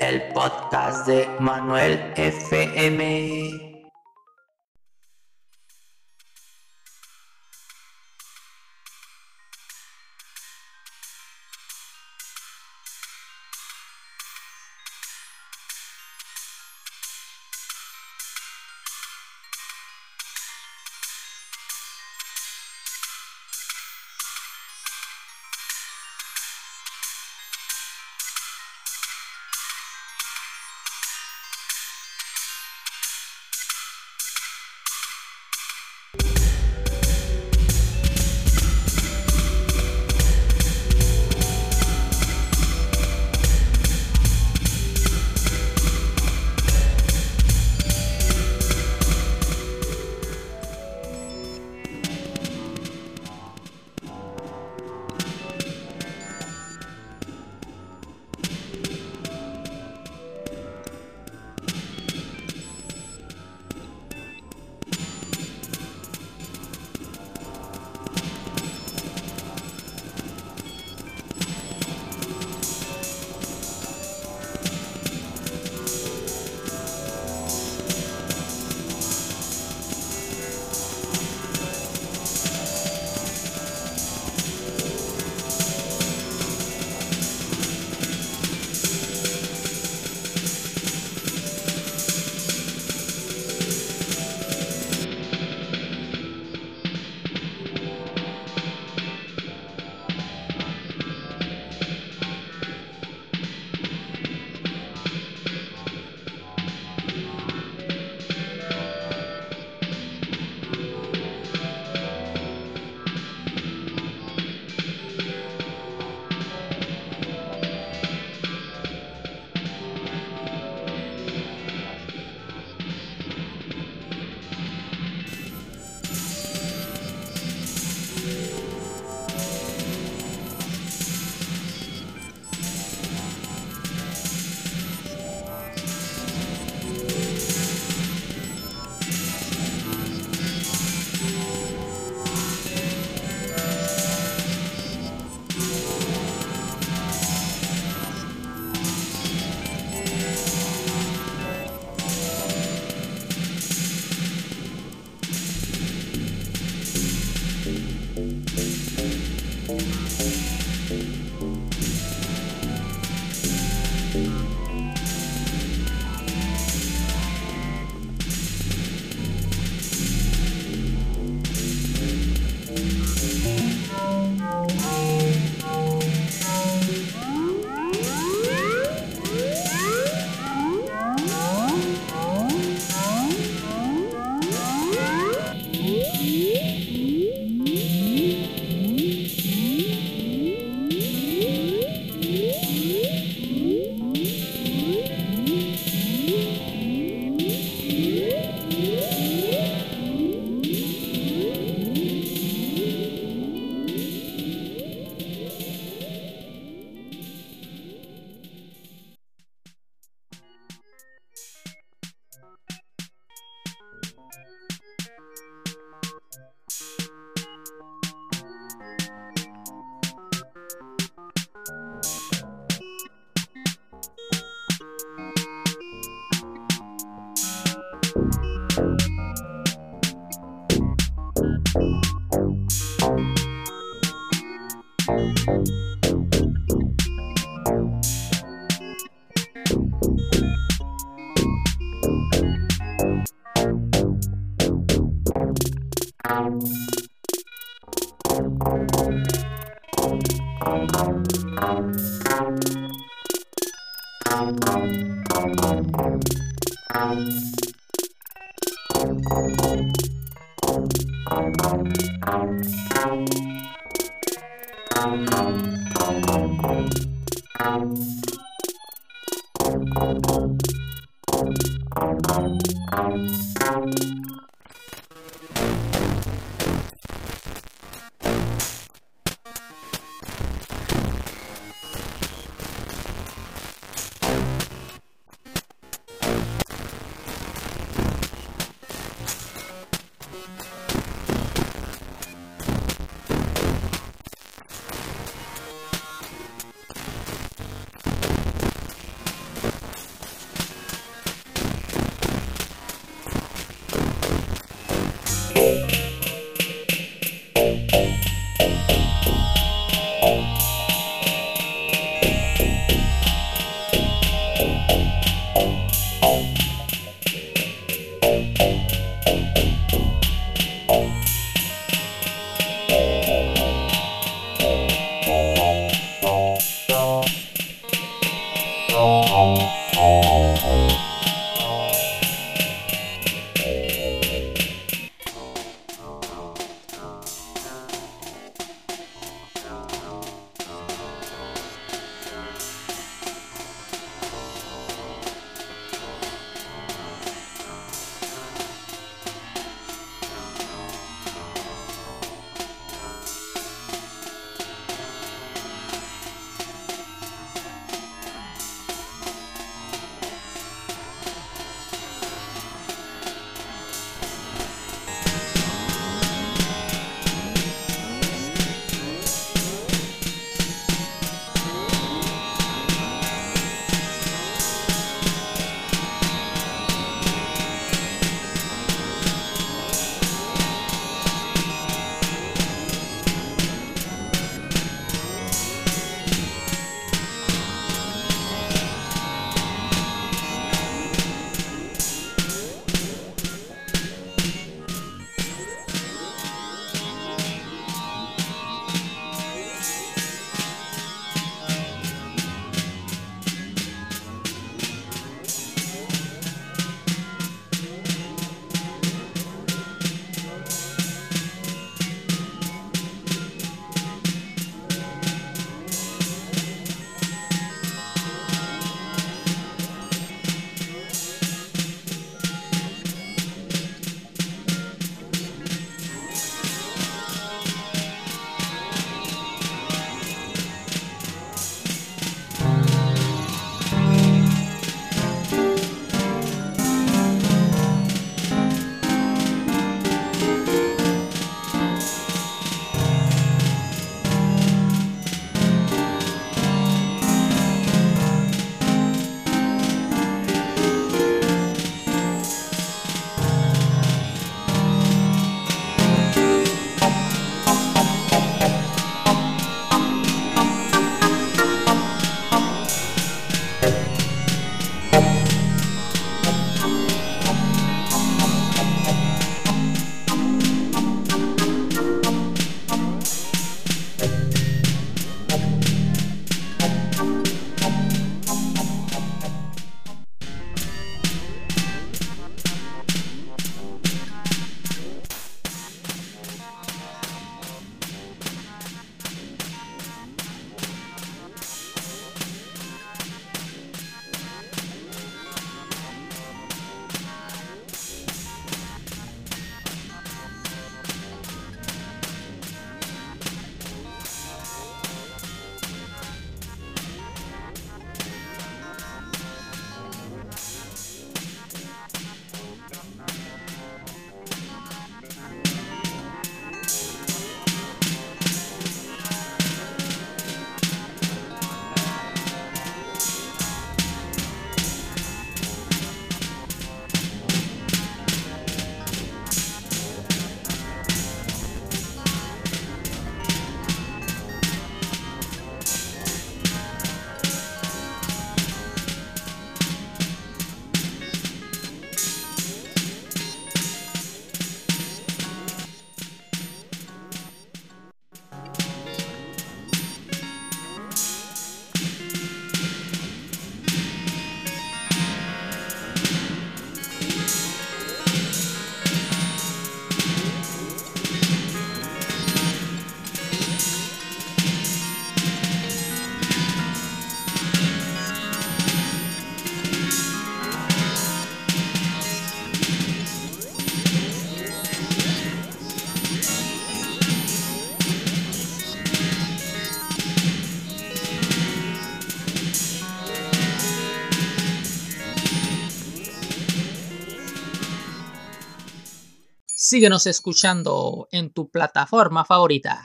el podcast de Manuel FM. Thank Síguenos escuchando en tu plataforma favorita.